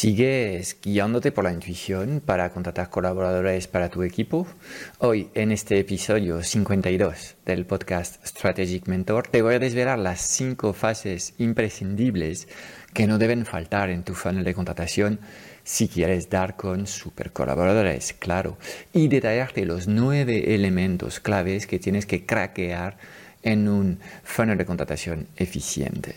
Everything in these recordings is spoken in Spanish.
¿Sigues guiándote por la intuición para contratar colaboradores para tu equipo? Hoy, en este episodio 52 del podcast Strategic Mentor, te voy a desvelar las cinco fases imprescindibles que no deben faltar en tu funnel de contratación si quieres dar con super colaboradores, claro, y detallarte los nueve elementos claves que tienes que craquear en un funnel de contratación eficiente.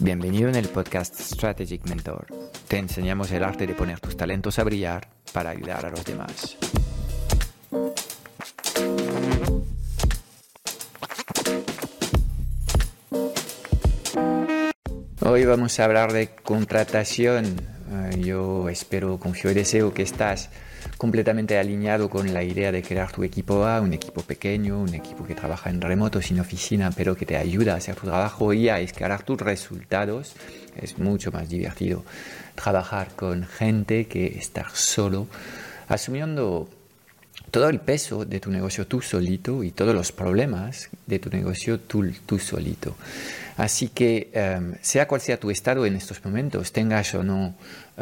Bienvenido en el podcast Strategic Mentor. Te enseñamos el arte de poner tus talentos a brillar para ayudar a los demás. Hoy vamos a hablar de contratación. Eh, yo espero, confío y deseo que estás completamente alineado con la idea de crear tu equipo A, un equipo pequeño, un equipo que trabaja en remoto, sin oficina, pero que te ayuda a hacer tu trabajo y a escalar tus resultados. Es mucho más divertido trabajar con gente que estar solo, asumiendo todo el peso de tu negocio tú solito y todos los problemas de tu negocio tú, tú solito. Así que, em, sea cual sea tu estado en estos momentos, tengas o no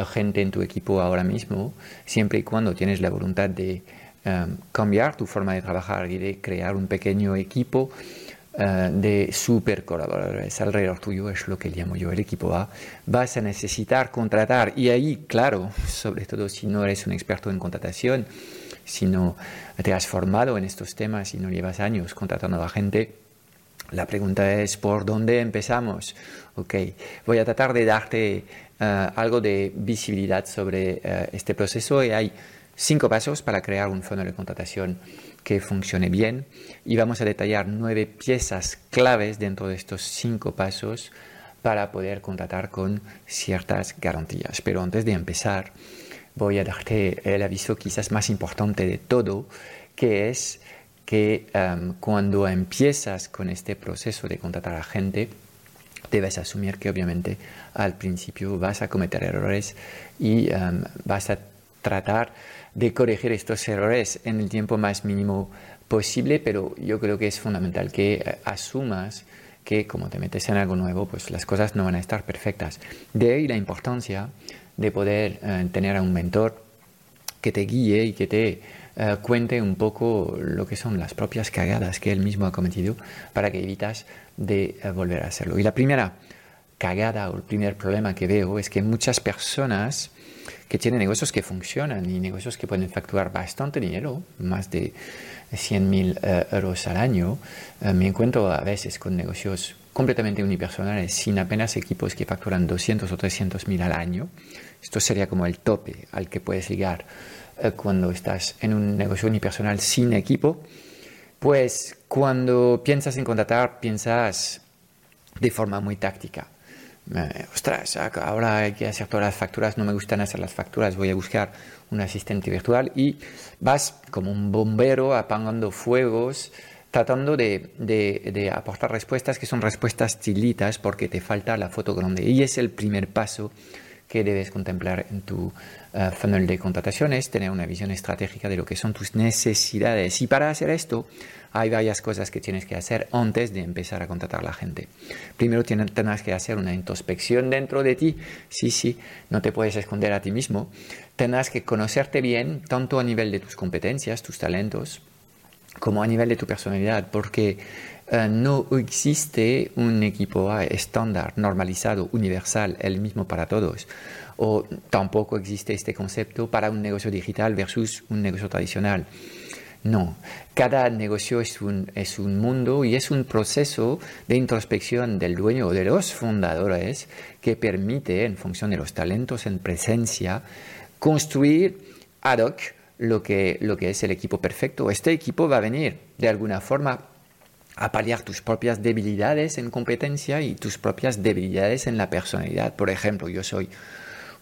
gente en tu equipo ahora mismo, siempre y cuando tienes la voluntad de em, cambiar tu forma de trabajar y de crear un pequeño equipo eh, de super colaboradores alrededor tuyo, es lo que llamo yo el equipo A, vas a necesitar contratar. Y ahí, claro, sobre todo si no eres un experto en contratación, si no te has formado en estos temas y no llevas años contratando a gente, la pregunta es, ¿por dónde empezamos? Ok, voy a tratar de darte eh, algo de visibilidad sobre eh, este proceso y hay cinco pasos para crear un funnel de contratación que funcione bien y vamos a detallar nueve piezas claves dentro de estos cinco pasos para poder contratar con ciertas garantías. Pero antes de empezar, voy a darte el aviso quizás más importante de todo, que es que em, cuando empiezas con este proceso de contratar a gente, debes asumir que obviamente al principio vas a cometer errores y em, vas a tratar de corregir estos errores en el tiempo más mínimo posible, pero yo creo que es fundamental que eh, asumas que como te metes en algo nuevo, pues las cosas no van a estar perfectas. De ahí la importancia de poder eh, tener a un mentor que te guíe y que te eh, cuente un poco lo que son las propias cagadas que él mismo ha cometido para que evitas de eh, volver a hacerlo. Y la primera cagada o el primer problema que veo es que muchas personas que tienen negocios que funcionan y negocios que pueden facturar bastante dinero, más de 100 mil eh, euros al año, me encuentro a veces con negocios completamente unipersonales, sin apenas equipos que facturan 200 o 300 mil al año. Esto sería como el tope al que puedes llegar eh, cuando estás en un negocio unipersonal sin equipo, pues cuando piensas en contratar, piensas de forma muy táctica. ostras, ahora hay que hacer todas las facturas, no me gustan hacer las facturas, voy a buscar un asistente virtual y vas como un bombero apagando fuegos, tratando de, de, aportar respuestas que son respuestas chilitas porque te falta la foto grande. Y es el primer paso que debes contemplar en tu uh, funnel de contrataciones, tener una visión estratégica de lo que son tus necesidades. Y para hacer esto, hay varias cosas que tienes que hacer antes de empezar a contratar a la gente. Primero tendrás que hacer una introspección dentro de ti. Sí, sí, no te puedes esconder a ti mismo. Tendrás que conocerte bien, tanto a nivel de tus competencias, tus talentos, como a nivel de tu personalidad, porque eh, no existe un equipo estándar, normalizado, universal, el mismo para todos. O tampoco existe este concepto para un negocio digital versus un negocio tradicional. No, cada negocio es un, es un mundo y es un proceso de introspección del dueño o de los fundadores que permite, en función de los talentos en presencia, construir ad hoc lo que, lo que es el equipo perfecto. Este equipo va a venir de alguna forma a paliar tus propias debilidades en competencia y tus propias debilidades en la personalidad. Por ejemplo, yo soy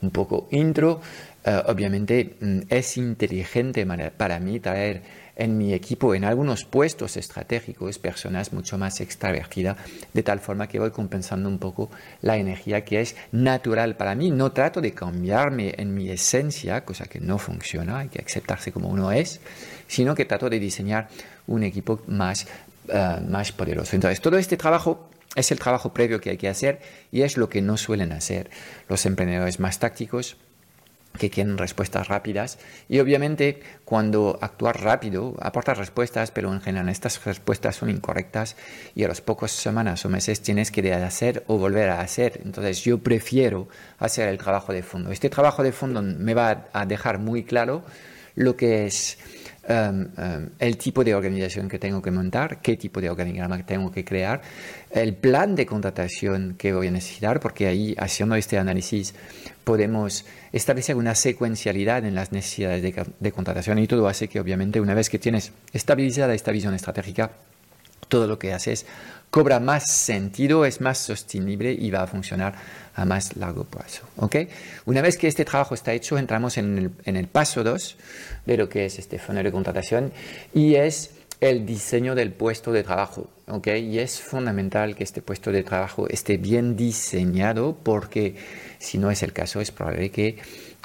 un poco intro, eh, obviamente mm, es inteligente para mí traer en mi equipo, en algunos puestos estratégicos, personas mucho más extravertidas, de tal forma que voy compensando un poco la energía que es natural para mí. No trato de cambiarme en mi esencia, cosa que no funciona, hay que aceptarse como uno es, sino que trato de diseñar un equipo más, eh, más poderoso. Entonces, todo este trabajo es el trabajo previo que hay que hacer y es lo que no suelen hacer los emprendedores más tácticos que quieren respuestas rápidas. Y obviamente cuando actuar rápido aporta respuestas pero en general estas respuestas son incorrectas y a las pocas semanas o meses tienes que hacer o volver a hacer. Entonces yo prefiero hacer el trabajo de fondo. Este trabajo de fondo me va a dejar muy claro lo que es um, um, el tipo de organización que tengo que montar, qué tipo de organigrama tengo que crear, el plan de contratación que voy a necesitar, porque ahí haciendo este análisis podemos establecer una secuencialidad en las necesidades de, de contratación y todo hace que obviamente una vez que tienes estabilizada esta visión estratégica, todo lo que haces cobra más sentido, es más sostenible y va a funcionar a más largo plazo. ¿okay? Una vez que este trabajo está hecho, entramos en el, en el paso 2 de lo que es este funnel de contratación y es el diseño del puesto de trabajo. ¿okay? Y es fundamental que este puesto de trabajo esté bien diseñado porque si no es el caso es probable que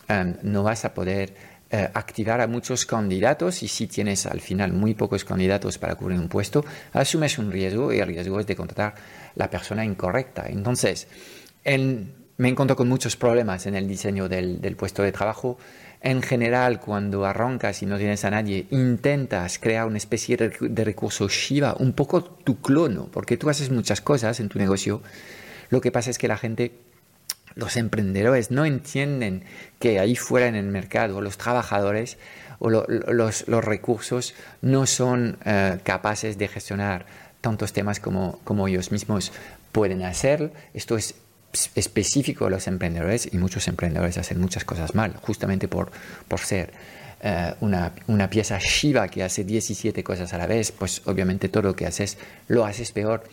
um, no vas a poder uh, activar a muchos candidatos y si tienes al final muy pocos candidatos para cubrir un puesto, asumes un riesgo y el riesgo es de contratar la persona incorrecta. Entonces, me encuentro con muchos problemas en el diseño del, puesto de trabajo. En general, cuando arrancas y no tienes a nadie, intentas crear una especie de recurso Shiva, un poco tu clono, porque tú haces muchas cosas en tu negocio. Lo que pasa es que la gente, los emprendedores, no entienden que ahí fuera en el mercado los trabajadores o los, recursos no son eh, capaces de gestionar tantos temas como, como ellos mismos pueden hacer. Esto es específico a los emprendedores y muchos emprendedores hacen muchas cosas mal, justamente por, por ser eh, una, una, pieza Shiva que hace 17 cosas a la vez, pues obviamente todo lo que haces lo haces peor.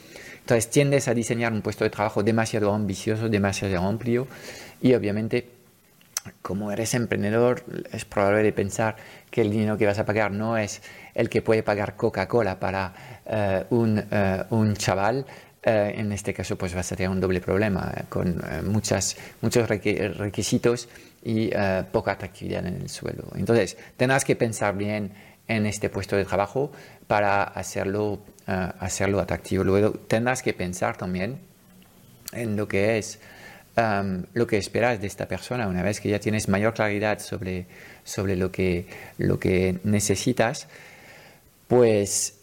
Entonces tiendes a diseñar un puesto de trabajo demasiado ambicioso, demasiado amplio y obviamente como eres emprendedor es probable de pensar que el dinero que vas a pagar no es el que puede pagar Coca-Cola para eh, un, eh, un chaval, eh, en este caso pues vas a tener un doble problema con muchas, muchos requisitos y poca atractividad en el suelo. Entonces, tendrás que pensar bien en este puesto de trabajo para hacerlo, hacerlo atractivo. Luego tendrás que pensar también en lo que es lo que esperas de esta persona una vez que ya tienes mayor claridad sobre, sobre lo, que, lo que necesitas, pues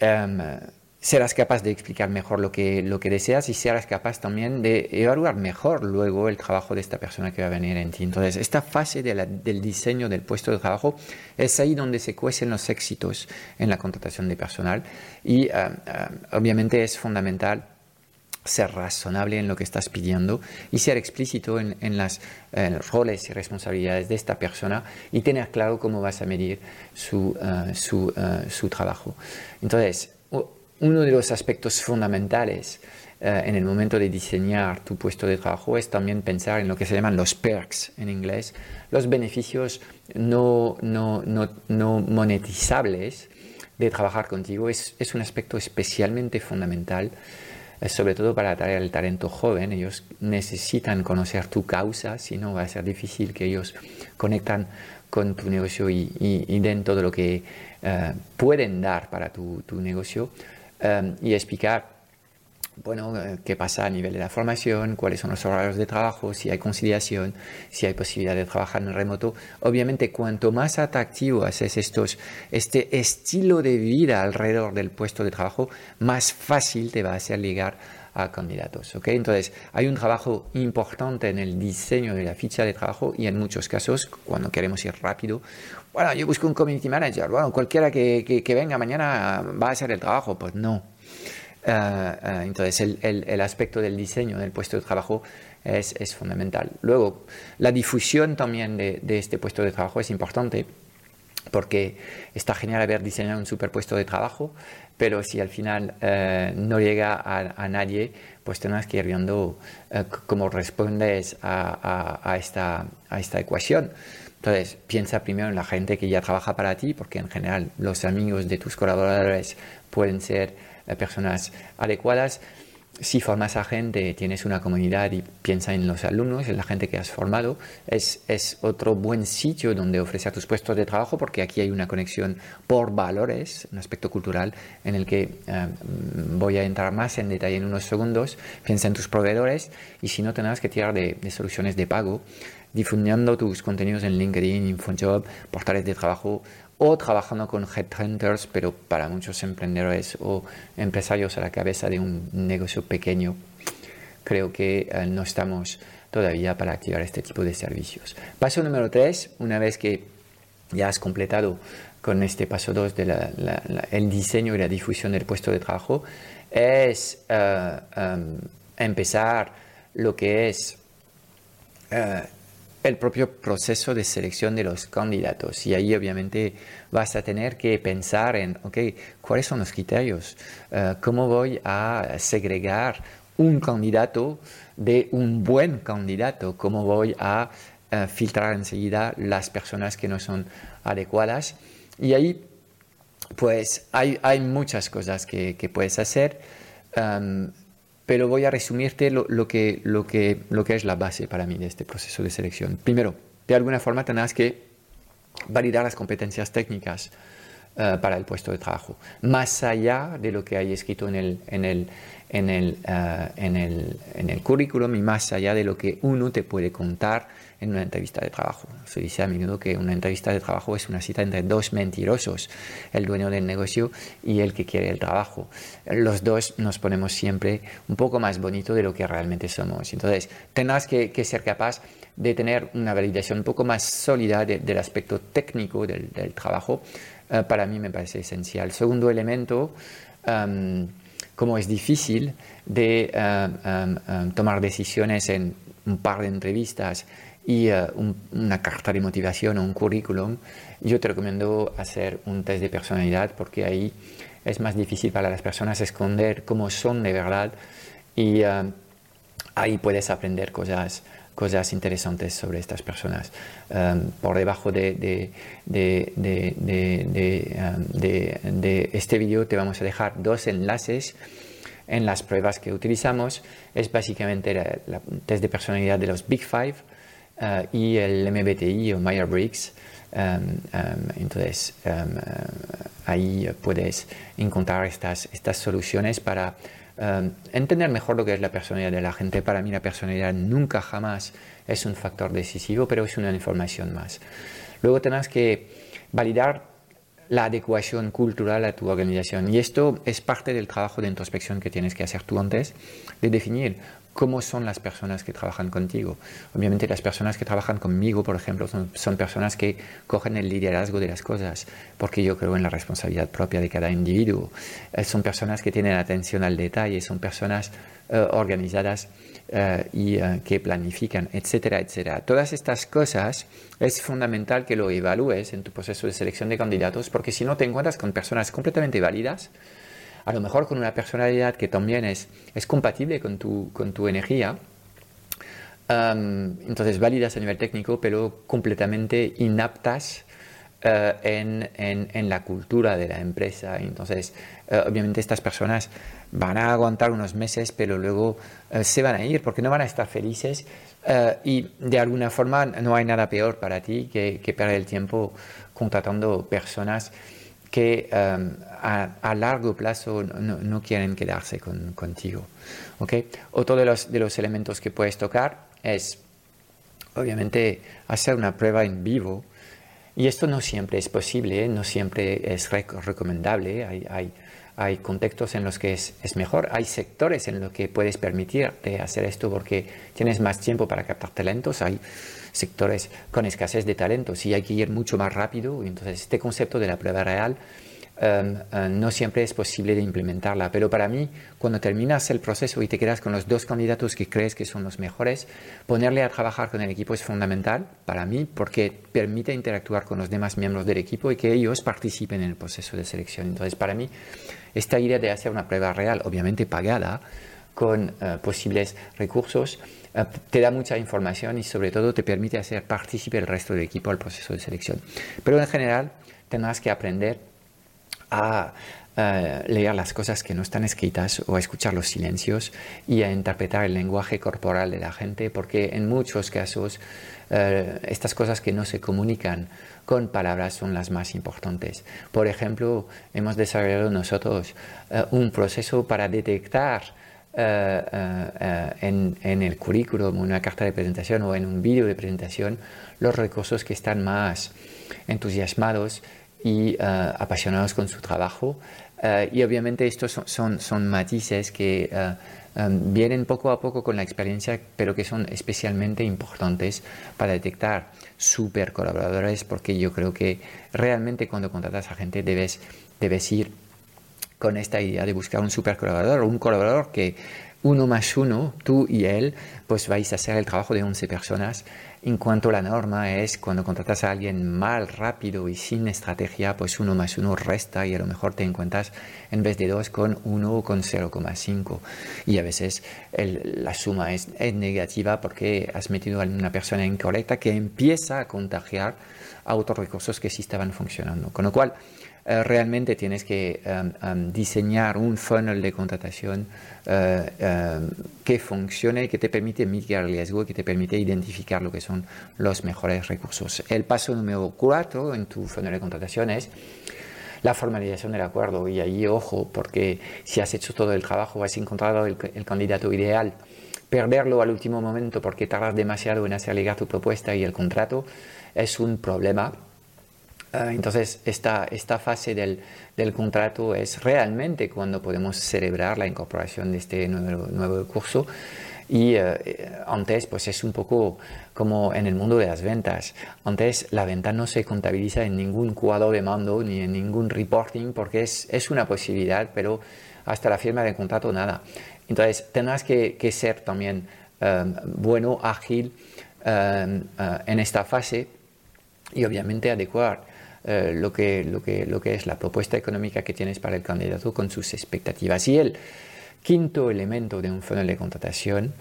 serás capaz de explicar mejor lo que, lo que deseas y serás capaz también de evaluar mejor luego el trabajo de esta persona que va a venir en ti. Entonces, esta fase del diseño del puesto de trabajo es ahí donde se cuecen los éxitos en la contratación de personal y ah, ah, obviamente es fundamental ser razonable en lo que estás pidiendo y ser explícito en, en los roles y responsabilidades de esta persona y tener claro cómo vas a medir su, ah, su, su trabajo. Entonces, uno de los aspectos fundamentales eh, en el momento de diseñar tu puesto de trabajo es también pensar en lo que se llaman los perks en inglés, los beneficios no, no, no, no monetizables de trabajar contigo. Es, es, un aspecto especialmente fundamental, eh, sobre todo para atraer al talento joven. Ellos necesitan conocer tu causa, si no va a ser difícil que ellos conectan con tu negocio y, den todo lo que eh, pueden dar para tu, tu negocio. Em, y explicar bueno, eh, qué pasa a nivel de la formación, cuáles son los horarios de trabajo, si hay conciliación, si hay posibilidad de trabajar en remoto. Obviamente, cuanto más atractivo haces estos, este estilo de vida alrededor del puesto de trabajo, más fácil te va a hacer llegar a candidatos. ¿okay? Entonces, hay un trabajo importante en el diseño de la ficha de trabajo y en muchos casos, cuando queremos ir rápido, bueno, yo busco un community manager, bueno, cualquiera que, que, venga mañana va a hacer el trabajo, pues no. Uh, uh, entonces, el, el, el, aspecto del diseño del puesto de trabajo es, es fundamental. Luego, la difusión también de, de, este puesto de trabajo es importante porque está genial haber diseñado un superpuesto de trabajo, pero si al final eh, no llega a, nadie, pues tendrás que ir viendo eh, cómo respondes a, esta, a esta ecuación. Entonces, piensa primero en la gente que ya trabaja para ti, porque en general los amigos de tus colaboradores pueden ser eh, personas adecuadas si formas a gente, tienes una comunidad y piensa en los alumnos, en la gente que has formado, es, es, otro buen sitio donde ofrecer tus puestos de trabajo porque aquí hay una conexión por valores, un aspecto cultural en el que eh, voy a entrar más en detalle en unos segundos. Piensa en tus proveedores y si no tendrás que tirar de, soluciones de pago, difundiendo tus contenidos en LinkedIn, InfoJob, portales de trabajo o trabajando con headhunters, pero para muchos emprendedores o empresarios a la cabeza de un negocio pequeño, creo que eh, no estamos todavía para activar este tipo de servicios. Paso número tres, una vez que ya has completado con este paso dos de el diseño y la difusión del puesto de trabajo, es eh, em, empezar lo que es eh, el propio proceso de selección de los candidatos. Y ahí obviamente vas a tener que pensar en, ok, ¿cuáles son los criterios? Eh, ¿Cómo voy a segregar un candidato de un buen candidato? ¿Cómo voy a eh, filtrar enseguida las personas que no son adecuadas? Y ahí, pues, hay, hay muchas cosas que, que puedes hacer. Em, pero voy a resumirte lo, que, es la base para mí de este proceso de selección. Primero, de alguna forma tendrás que validar las competencias técnicas eh, para el puesto de trabajo, más allá de lo que hay escrito en el, en eh, en el currículum y más allá de lo que uno te puede contar en una entrevista de trabajo. Se dice a menudo que una entrevista de trabajo es una cita entre dos mentirosos, el dueño del negocio y el que quiere el trabajo. Los dos nos ponemos siempre un poco más bonito de lo que realmente somos. Entonces, tendrás que, ser capaz de tener una validación un poco más sólida del aspecto técnico del, trabajo. Eh, para mí me parece esencial. Segundo elemento, em, como es difícil de em, em, tomar decisiones en un par de entrevistas y eh, una carta de motivación o un currículum, yo te recomiendo hacer un test de personalidad porque ahí es más difícil para las personas esconder cómo son de verdad y eh, ahí puedes aprender cosas, cosas interesantes sobre estas personas. Um, por debajo de, de, de, de este vídeo te vamos a dejar dos enlaces en las pruebas que utilizamos. Es básicamente el test de personalidad de los Big Five eh, y el MBTI o Myers-Briggs. Um, um, entonces, um, uh, ahí puedes encontrar estas, estas soluciones para entender mejor lo que es la personalidad de la gente. Para mí la personalidad nunca jamás es un factor decisivo, pero es una información más. Luego tendrás que validar la adecuación cultural a tu organización. Y esto es parte del trabajo de introspección que tienes que hacer tú antes, de definir cómo son las personas que trabajan contigo. Obviamente las personas que trabajan conmigo, por ejemplo, son, personas que cogen el liderazgo de las cosas, porque yo creo en la responsabilidad propia de cada individuo. Eh, son personas que tienen atención al detalle, son personas eh, organizadas eh, y que planifican, etcétera, etcétera. Todas estas cosas es fundamental que lo evalúes en tu proceso de selección de candidatos, porque si no te encuentras con personas completamente válidas, a lo mejor con una personalidad que también es, es compatible con tu, con tu energía, entonces válidas a nivel técnico, pero completamente inaptas eh, en, en, en, la cultura de la empresa. Entonces, eh, obviamente estas personas van a aguantar unos meses, pero luego eh, se van a ir porque no van a estar felices y de alguna forma no hay nada peor para ti que, que perder el tiempo contratando personas que um, a, largo plazo no, quieren quedarse contigo. ¿okay? Otro de los, de los elementos que puedes tocar es, obviamente, hacer una prueba en vivo. Y esto no siempre es posible, no siempre es recomendable. Hay, hay, hay, contextos en los que es, es, mejor, hay sectores en los que puedes permitirte hacer esto porque tienes más tiempo para captar talentos, hay sectores con escasez de talentos y hay que ir mucho más rápido. Entonces, este concepto de la prueba real Em, eh, no siempre es posible de implementarla. Pero para mí, cuando terminas el proceso y te quedas con los dos candidatos que crees que son los mejores, ponerle a trabajar con el equipo es fundamental para mí porque permite interactuar con los demás miembros del equipo y que ellos participen en el proceso de selección. Entonces, para mí, esta idea de hacer una prueba real, obviamente pagada, con eh, posibles recursos, eh, te da mucha información y sobre todo te permite hacer partícipe el resto del equipo al proceso de selección. Pero en general, tendrás que aprender a leer las cosas que no están escritas o a escuchar los silencios y a interpretar el lenguaje corporal de la gente, porque en muchos casos estas cosas que no se comunican con palabras son las más importantes. Por ejemplo, hemos desarrollado nosotros un proceso para detectar en, en, el currículum, una carta de presentación o en un vídeo de presentación, los recursos que están más entusiasmados y eh, apasionados con su trabajo. Eh, y obviamente estos son, son, matices que eh, vienen poco a poco con la experiencia, pero que son especialmente importantes para detectar super colaboradores, porque yo creo que realmente cuando contratas a gente debes, debes ir con esta idea de buscar un super colaborador, un colaborador que uno más uno, tú y él, pues vais a hacer el trabajo de 11 personas en cuanto la norma es cuando contratas a alguien mal, rápido y sin estrategia, pues uno más uno resta y a lo mejor te encuentras en vez de dos con uno o con 0,5. Y a veces la suma es, negativa porque has metido a una persona incorrecta que empieza a contagiar a otros recursos que sí estaban funcionando. Con lo cual, eh, realmente tienes que em, em, diseñar un funnel de contratación eh, em, que funcione, que te permite mitigar el riesgo, que te permite identificar lo que son los mejores recursos. El paso número cuatro en tu funnel de contratación es la formalización del acuerdo. Y ahí, ojo, porque si has hecho todo el trabajo, has encontrado el, el candidato ideal, perderlo al último momento porque tardas demasiado en hacer llegar tu propuesta y el contrato es un problema entonces, esta, esta fase del, del, contrato es realmente cuando podemos celebrar la incorporación de este nuevo, nuevo curso. Y eh, antes, pues es un poco como en el mundo de las ventas. Antes la venta no se contabiliza en ningún cuadro de mando ni en ningún reporting porque es, es una posibilidad, pero hasta la firma del contrato nada. Entonces, tendrás que, que ser también eh, bueno, ágil eh, en esta fase y obviamente adecuar eh, lo, que, lo, que, lo que es la propuesta económica que tienes para el candidato con sus expectativas. Y el quinto elemento de un funnel de contratación,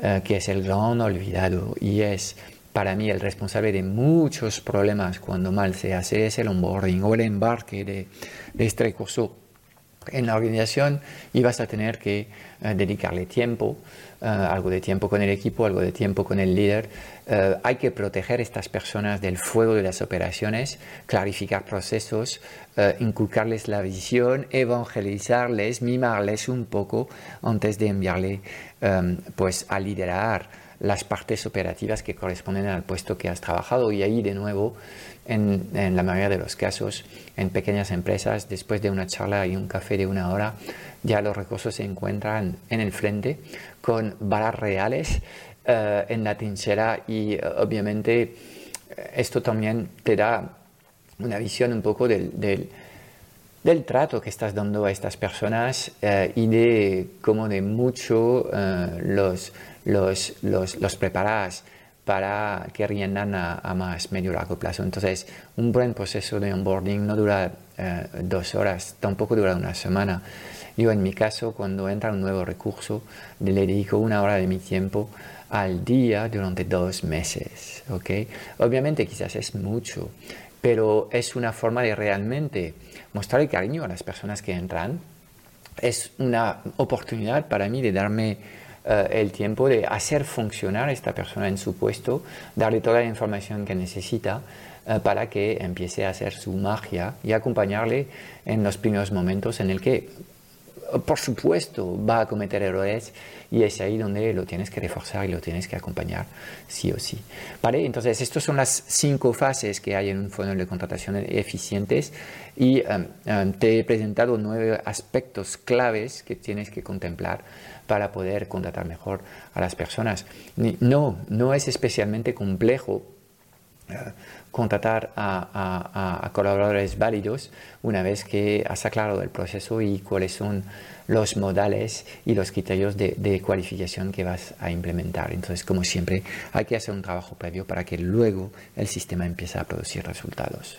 eh, que es el gran olvidado y es para mí el responsable de muchos problemas cuando mal se hace, es el onboarding o el embarque de, de este recurso en la organización y vas a tener que eh, dedicarle tiempo, eh, algo de tiempo con el equipo, algo de tiempo con el líder. Eh, hay que proteger a estas personas del fuego de las operaciones, clarificar procesos, inculcarles la visión, evangelizarles, mimarles un poco antes de enviarle pues a liderar las partes operativas que corresponden al puesto que has trabajado. Y ahí de nuevo en, la mayoría de los casos en pequeñas empresas después de una charla y un café de una hora ya los recursos se encuentran en el frente con balas reales eh, en la trinchera. Y eh, obviamente eh, esto también te da una visión un poco del, del trato que estás dando a estas personas y de cómo de mucho los los, los, los preparas para que rindan a, más medio largo plazo. Entonces, un buen proceso de onboarding no dura eh, dos horas, tampoco dura una semana. Yo en mi caso, cuando entra un nuevo recurso, le dedico una hora de mi tiempo al día durante dos meses. ¿okay? Obviamente quizás es mucho, pero es una forma de realmente mostrar el cariño a las personas que entran. Es una oportunidad para mí de darme el tiempo de hacer funcionar a esta persona en su puesto, darle toda la información que necesita eh, para que empiece a hacer su magia y acompañarle en los primeros momentos en el que por supuesto va a cometer errores y es ahí donde lo tienes que reforzar y lo tienes que acompañar sí o sí. ¿Vale? Entonces, estas son las cinco fases que hay en un funnel de contratación eficientes y em, em, te he presentado nueve aspectos claves que tienes que contemplar para poder contratar mejor a las personas. No, no es especialmente complejo contratar a, colaboradores válidos una vez que has aclarado el proceso y cuáles son los modales y los criterios de, de, cualificación que vas a implementar. Entonces, como siempre, hay que hacer un trabajo previo para que luego el sistema empiece a producir resultados.